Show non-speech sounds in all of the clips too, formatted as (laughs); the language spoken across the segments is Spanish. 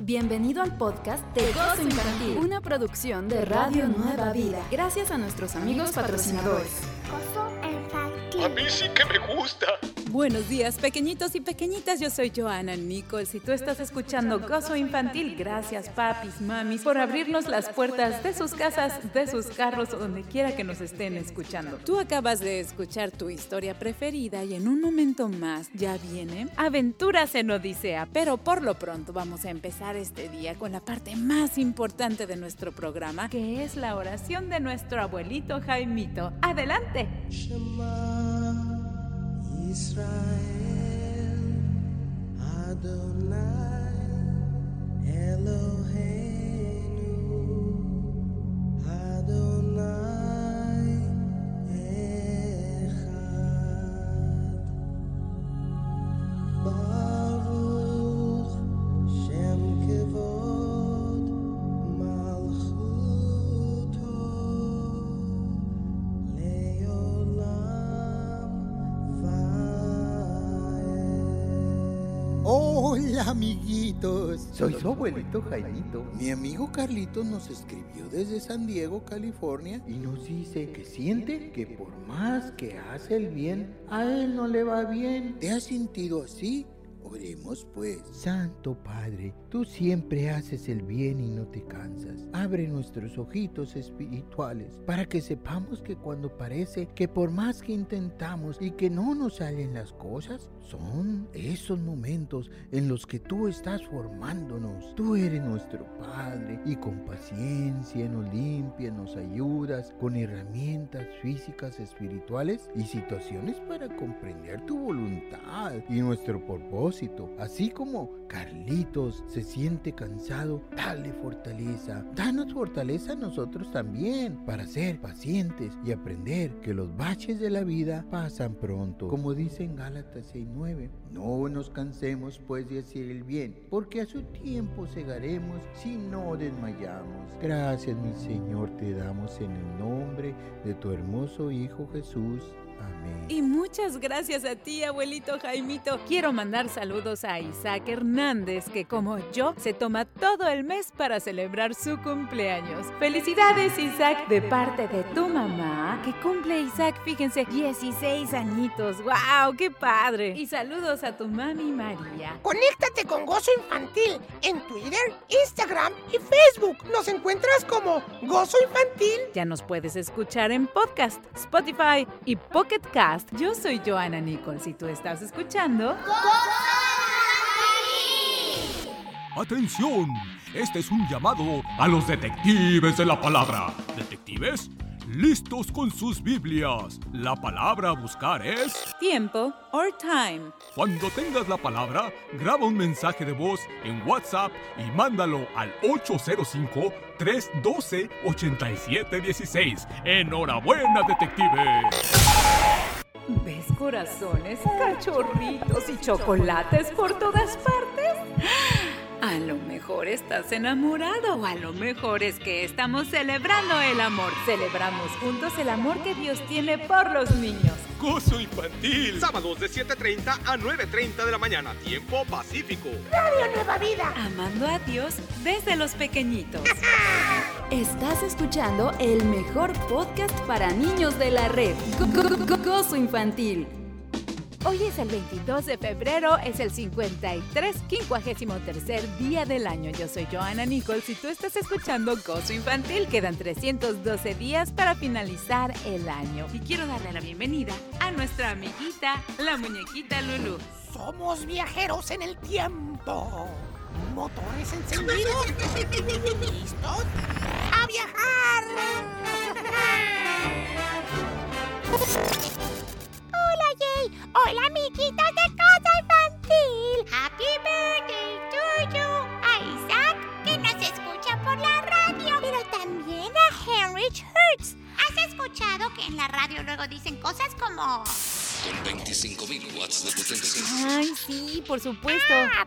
Bienvenido al podcast de Gozo Infantil, una producción de Radio Nueva Vida. Gracias a nuestros amigos patrocinadores. A mí sí que me gusta. Buenos días, pequeñitos y pequeñitas. Yo soy Joana Nichols y tú estás escuchando Gozo Infantil. Gracias, papis, mamis, por abrirnos las puertas de sus casas, de sus carros o donde quiera que nos estén escuchando. Tú acabas de escuchar tu historia preferida y en un momento más ya viene Aventuras en Odisea. Pero por lo pronto vamos a empezar este día con la parte más importante de nuestro programa, que es la oración de nuestro abuelito Jaimito. ¡Adelante! Israel Adonai Eloheinu Hola amiguitos. Soy su abuelito Jaimito Mi amigo Carlitos nos escribió desde San Diego, California. y nos dice que siente que por más que hace el bien, a él no le va bien. ¿Te has sentido así? Oremos pues. Santo Padre, tú siempre haces el bien y no te cansas. Abre nuestros ojitos espirituales para que sepamos que cuando parece que por más que intentamos y que no nos salen las cosas, son esos momentos en los que tú estás formándonos. Tú eres nuestro Padre y con paciencia nos limpias, nos ayudas con herramientas físicas, espirituales y situaciones para comprender tu voluntad y nuestro propósito. Así como Carlitos se siente cansado, dale fortaleza. Danos fortaleza a nosotros también para ser pacientes y aprender que los baches de la vida pasan pronto. Como dice en Gálatas 6:9, no nos cansemos pues de hacer el bien, porque a su tiempo segaremos si no desmayamos. Gracias mi Señor te damos en el nombre de tu hermoso Hijo Jesús. Amén. Y muchas gracias a ti, abuelito Jaimito. Quiero mandar saludos a Isaac Hernández, que como yo se toma todo el mes para celebrar su cumpleaños. Felicidades, Isaac, de parte de tu mamá, que cumple Isaac, fíjense, 16 añitos. ¡Wow! ¡Qué padre! Y saludos a tu mami María. Conéctate con Gozo Infantil en Twitter, Instagram y Facebook. Nos encuentras como Gozo Infantil. Ya nos puedes escuchar en podcast, Spotify y Pocket Cast. Yo soy Joana Nichols y tú estás escuchando. Atención, este es un llamado a los detectives de la palabra. ¿Detectives? Listos con sus Biblias. La palabra a buscar es... Tiempo or time. Cuando tengas la palabra, graba un mensaje de voz en WhatsApp y mándalo al 805-312-8716. Enhorabuena, detectives. ¿Ves corazones, cachorritos y chocolates por todas partes? A lo mejor estás enamorado o a lo mejor es que estamos celebrando el amor. Celebramos juntos el amor que Dios tiene por los niños. Gozo Infantil. Sábados de 7.30 a 9.30 de la mañana. Tiempo Pacífico. Radio Nueva Vida. Amando a Dios desde los pequeñitos. Estás escuchando el mejor podcast para niños de la red. Go- go- go- Gozo Infantil. Hoy es el 22 de febrero, es el 53, 53 día del año. Yo soy Joana Nichols y tú estás escuchando Gozo Infantil. Quedan 312 días para finalizar el año. Y quiero darle la bienvenida a nuestra amiguita, la muñequita Lulu. Somos viajeros en el tiempo. Motores encendidos. ¿Listos? ¡A viajar! Luego dicen cosas como... Con 25.000 watts de potencia. Ay, sí, por supuesto. Ah,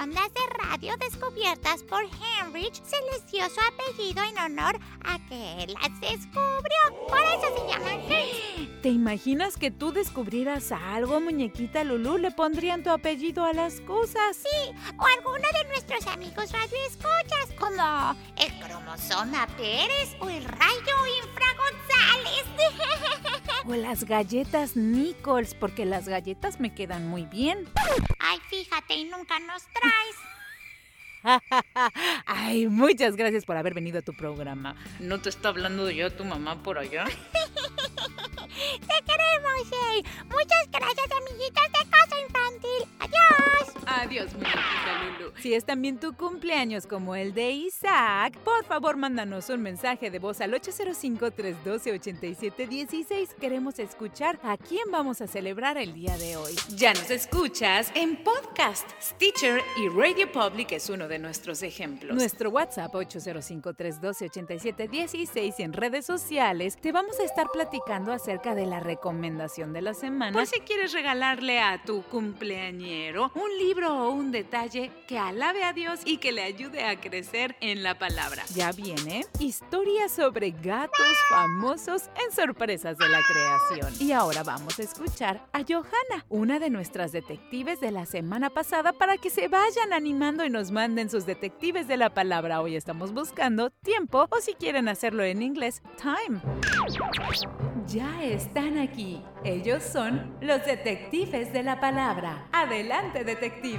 ondas de radio descubiertas por Heinrich se les dio su apellido en honor a que él las descubrió. Por eso se llaman. (gasps) ¿Te imaginas que tú descubrieras algo, muñequita Lulu? ¿Le pondrían tu apellido a las cosas? Sí, o alguno de nuestros nuestros amigos radioescuchas, como el cromosoma Pérez o el rayo infragonzález. (laughs) O las galletas Nichols, porque las galletas me quedan muy bien. Ay, fíjate, y nunca nos traes. (laughs) Ay, muchas gracias por haber venido a tu programa. ¿No te está hablando ya tu mamá por allá? (laughs) Te queremos, Jay. Muchas gracias, amiguitos de Casa Infantil. Adiós. Muñequita Lulu. Si es también tu cumpleaños como el de Isaac, por favor mándanos un mensaje de voz al 805-312-8716. Queremos escuchar a quién vamos a celebrar el día de hoy. Ya nos escuchas en podcast. Stitcher y Radio Public es uno de nuestros ejemplos. Nuestro WhatsApp 805-312-8716 y en redes sociales te vamos a estar platicando acerca de la recomendación de la semana. Por si quieres regalarle a tu cumpleañero un libro o un detalle que alabe a Dios y que le ayude a crecer en la palabra. Ya viene historia sobre gatos famosos en sorpresas de la creación. Y ahora vamos a escuchar a Johanna, una de nuestras detectives de la semana pasada, para que se vayan animando y nos manden sus detectives de la palabra. Hoy estamos buscando tiempo o si quieren hacerlo en inglés, time. Ya están aquí. Ellos son los detectives de la palabra. Adelante, detectives. Hola,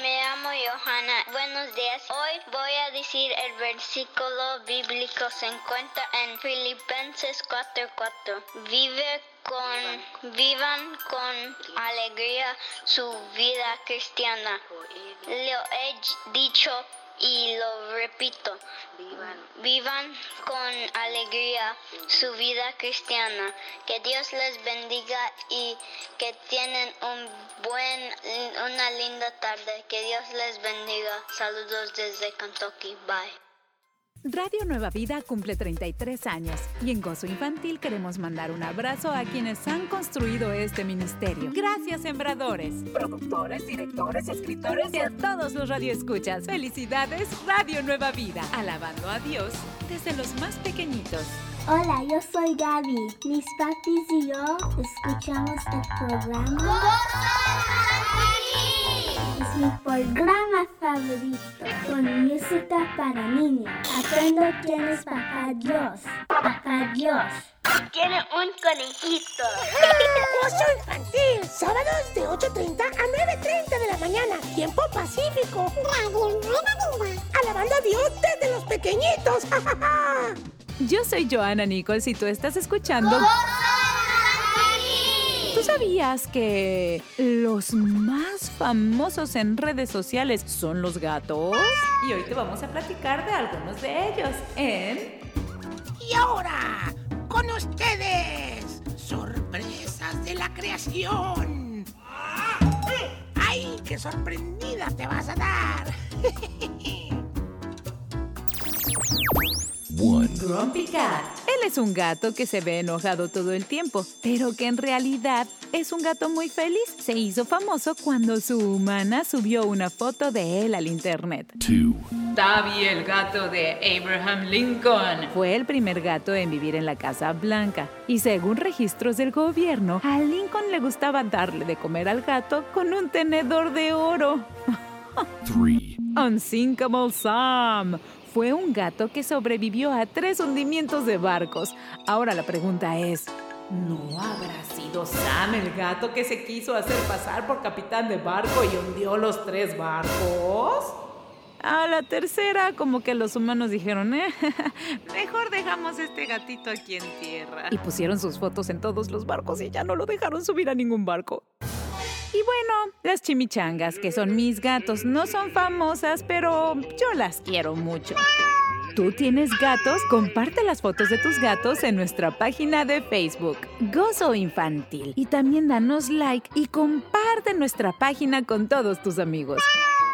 me llamo Johanna. Buenos días. Hoy voy a decir el versículo bíblico se encuentra en Filipenses 4:4. Vive con vivan con alegría su vida cristiana. Lo he dicho y lo repito. Vivan con alegría su vida cristiana. Que Dios les bendiga y que tienen un buen, una linda tarde. Que Dios les bendiga. Saludos desde Kentucky. Bye. Radio Nueva Vida cumple 33 años y en Gozo Infantil queremos mandar un abrazo a quienes han construido este ministerio. Gracias, sembradores, productores, directores, escritores y a todos los radioescuchas. Felicidades, Radio Nueva Vida, alabando a Dios desde los más pequeñitos. Hola, yo soy Gaby. Mis papis y yo escuchamos el programa. Mi programa favorito con música para niños. Aprendo quién es Papá Dios. Papá Dios. Tiene un conejito. (laughs) Oso infantil, sábados de 8.30 a 9.30 de la mañana, tiempo pacífico. Alabando a Dios desde los pequeñitos. (laughs) Yo soy Joana Nichols y tú estás escuchando. ¿Tú sabías que los más famosos en redes sociales son los gatos? Y hoy te vamos a platicar de algunos de ellos en... Y ahora, con ustedes, sorpresas de la creación. ¡Ay, qué sorprendida te vas a dar! (laughs) Grumpy Cat. Es un gato que se ve enojado todo el tiempo, pero que en realidad es un gato muy feliz. Se hizo famoso cuando su humana subió una foto de él al internet. Tabby, el gato de Abraham Lincoln. Fue el primer gato en vivir en la Casa Blanca. Y según registros del gobierno, a Lincoln le gustaba darle de comer al gato con un tenedor de oro. (laughs) Unsinkable Sam. Fue un gato que sobrevivió a tres hundimientos de barcos. Ahora la pregunta es, ¿no habrá sido Sam el gato que se quiso hacer pasar por capitán de barco y hundió los tres barcos? A la tercera, como que los humanos dijeron, eh, (laughs) mejor dejamos este gatito aquí en tierra. Y pusieron sus fotos en todos los barcos y ya no lo dejaron subir a ningún barco. Y bueno, las chimichangas, que son mis gatos, no son famosas, pero yo las quiero mucho. ¿Tú tienes gatos? Comparte las fotos de tus gatos en nuestra página de Facebook, Gozo Infantil. Y también danos like y comparte nuestra página con todos tus amigos.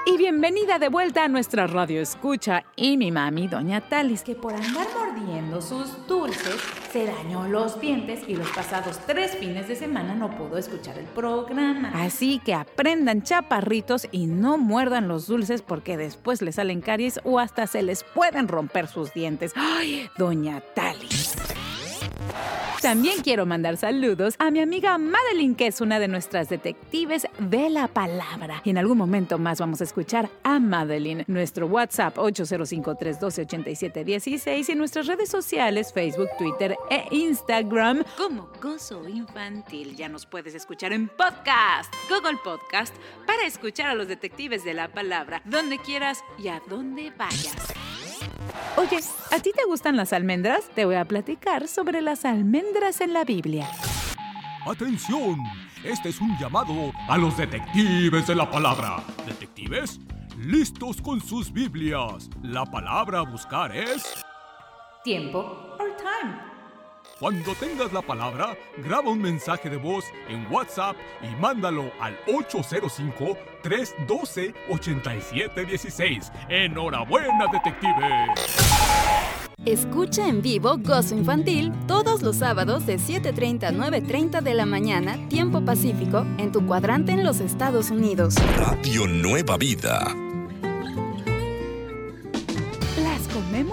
Y bienvenida de vuelta a nuestra radio escucha y mi mami, Doña Talis, que por andar mordiendo sus dulces se dañó los dientes y los pasados tres fines de semana no pudo escuchar el programa. Así que aprendan chaparritos y no muerdan los dulces porque después les salen caries o hasta se les pueden romper sus dientes. ¡Ay, Doña Talis! También quiero mandar saludos a mi amiga Madeline, que es una de nuestras detectives de la palabra. En algún momento más vamos a escuchar a Madeline. Nuestro WhatsApp 805-312-8716 y nuestras redes sociales Facebook, Twitter e Instagram como Gozo Infantil. Ya nos puedes escuchar en podcast, Google Podcast, para escuchar a los detectives de la palabra donde quieras y a donde vayas. Oye, ¿a ti te gustan las almendras? Te voy a platicar sobre las almendras en la Biblia. ¡Atención! Este es un llamado a los detectives de la palabra. ¿Detectives? Listos con sus Biblias. La palabra a buscar es... Tiempo or time. Cuando tengas la palabra, graba un mensaje de voz en WhatsApp y mándalo al 805-312-8716. ¡Enhorabuena, detective! Escucha en vivo Gozo Infantil todos los sábados de 7.30 a 9.30 de la mañana, tiempo pacífico, en tu cuadrante en los Estados Unidos. Radio Nueva Vida.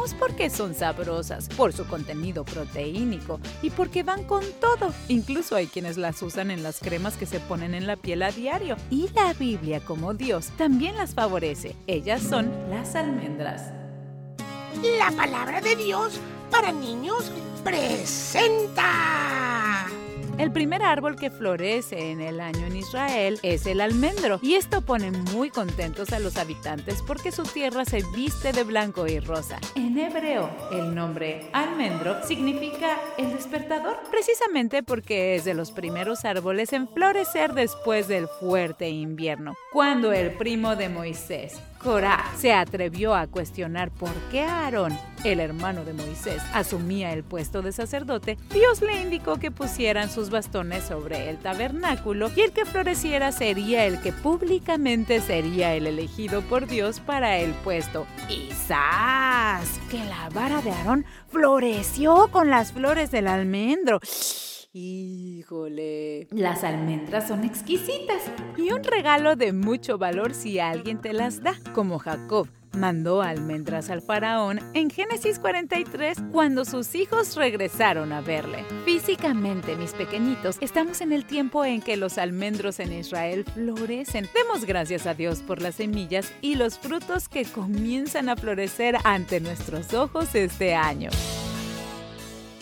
Comemos porque son sabrosas, por su contenido proteínico y porque van con todo. Incluso hay quienes las usan en las cremas que se ponen en la piel a diario. Y la Biblia, como Dios, también las favorece. Ellas son las almendras. La palabra de Dios para niños presenta. El primer árbol que florece en el año en Israel es el almendro y esto pone muy contentos a los habitantes porque su tierra se viste de blanco y rosa. En hebreo, el nombre almendro significa el despertador, precisamente porque es de los primeros árboles en florecer después del fuerte invierno. Cuando el primo de Moisés, Corá, se atrevió a cuestionar por qué Aarón, el hermano de Moisés, asumía el puesto de sacerdote, Dios le indicó que pusieran sus bastones sobre el tabernáculo y el que floreciera sería el que públicamente sería el elegido por Dios para el puesto. ¡Y ¡zas! Que la vara de Aarón floreció con las flores del almendro. Híjole, las almendras son exquisitas y un regalo de mucho valor si alguien te las da, como Jacob mandó almendras al faraón en Génesis 43 cuando sus hijos regresaron a verle. Físicamente, mis pequeñitos, estamos en el tiempo en que los almendros en Israel florecen. Demos gracias a Dios por las semillas y los frutos que comienzan a florecer ante nuestros ojos este año.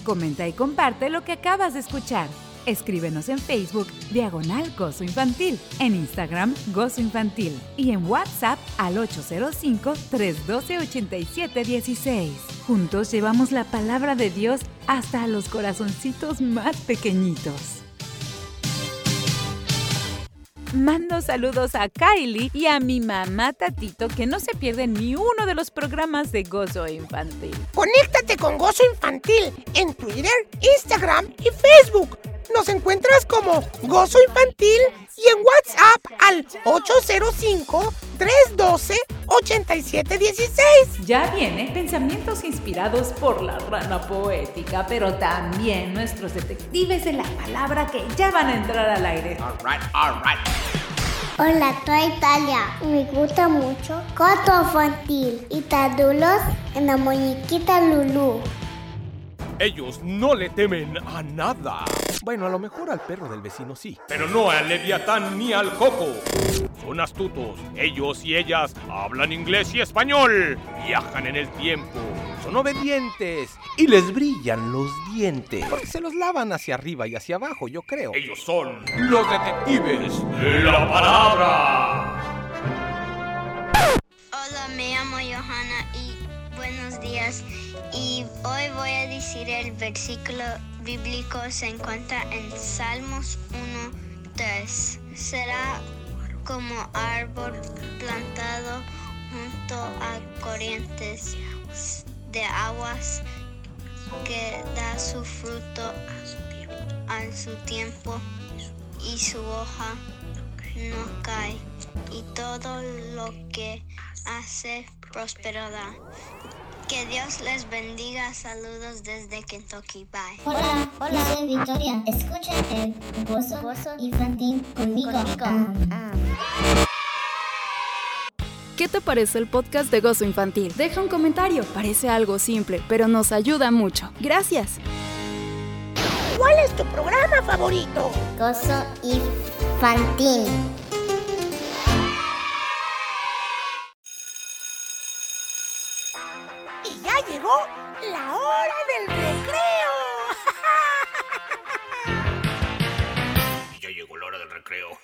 Comenta y comparte lo que acabas de escuchar. Escríbenos en Facebook Diagonal Gozo Infantil, en Instagram Gozo Infantil y en WhatsApp al 805-312-8716. Juntos llevamos la palabra de Dios hasta los corazoncitos más pequeñitos. Mando saludos a Kylie y a mi mamá Tatito que no se pierden ni uno de los programas de Gozo Infantil. Conéctate con Gozo Infantil en Twitter, Instagram y Facebook. Nos encuentras como Gozo Infantil y en WhatsApp al 805-312-8716. Ya viene pensamientos inspirados por la rana poética, pero también nuestros detectives de la palabra que ya van a entrar al aire. Alright, alright. Hola, soy Italia. Me gusta mucho Coto Infantil y Tadulos en la muñequita Lulu. Ellos no le temen a nada. Bueno, a lo mejor al perro del vecino sí. Pero no al Leviatán ni al Coco. Son astutos. Ellos y ellas hablan inglés y español. Viajan en el tiempo. Son obedientes. Y les brillan los dientes. Porque se los lavan hacia arriba y hacia abajo, yo creo. Ellos son los detectives de la palabra. Hola, me llamo Johanna y buenos días. Y hoy voy a decir el versículo bíblico se encuentra en Salmos 1:3. Será como árbol plantado junto a corrientes de aguas que da su fruto a su tiempo y su hoja no cae y todo lo que hace prosperará. Que Dios les bendiga. Saludos desde Kentucky. Bye. Hola, hola, soy Victoria. Escucha el gozo, gozo infantil conmigo. Ah, ¿Qué te parece el podcast de Gozo Infantil? Deja un comentario. Parece algo simple, pero nos ayuda mucho. Gracias. ¿Cuál es tu programa favorito? Gozo infantil. Llegó la hora del recreo. (laughs) Ya llegó la hora del recreo.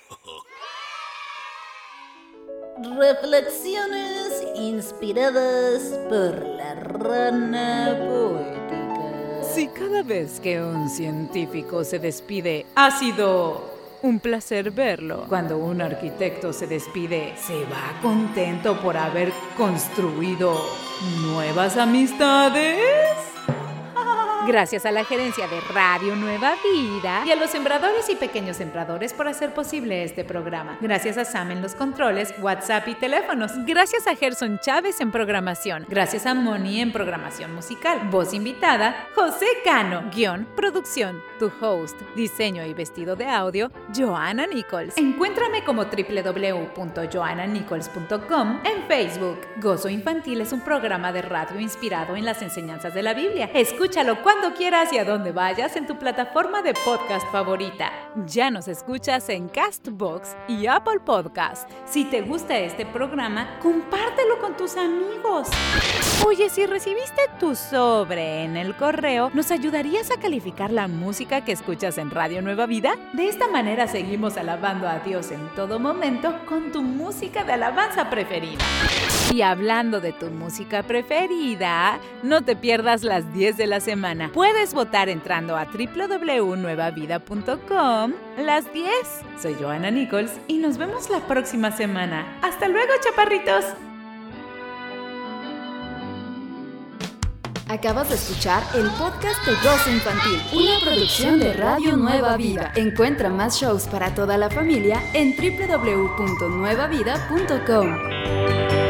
(laughs) Reflexiones inspiradas por la rana poética. Si cada vez que un científico se despide ha sido un placer verlo, cuando un arquitecto se despide, se va contento por haber construido nuevas amistades. Gracias a la gerencia de Radio Nueva Vida y a los sembradores y pequeños sembradores por hacer posible este programa. Gracias a Sam en los controles, WhatsApp y teléfonos. Gracias a Gerson Chávez en programación. Gracias a Moni en programación musical. Voz invitada, José Cano. Guión, producción, tu host, diseño y vestido de audio, Joanna Nichols. Encuéntrame como www.joannanichols.com en Facebook. Gozo Infantil es un programa de radio inspirado en las enseñanzas de la Biblia. Escúchalo cuando quieras y a donde vayas en tu plataforma de podcast favorita. Ya nos escuchas en Castbox y Apple Podcast. Si te gusta este programa, compártelo con tus amigos. Oye, si recibiste tu sobre en el correo, ¿nos ayudarías a calificar la música que escuchas en Radio Nueva Vida? De esta manera seguimos alabando a Dios en todo momento con tu música de alabanza preferida. Y hablando de tu música preferida, no te pierdas las 10 de la Puedes votar entrando a www.nuevavida.com las 10. Soy Joana Nichols y nos vemos la próxima semana. Hasta luego, chaparritos. Acabas de escuchar el podcast de Gozo Infantil, una producción de Radio Nueva Vida. Encuentra más shows para toda la familia en www.nuevavida.com.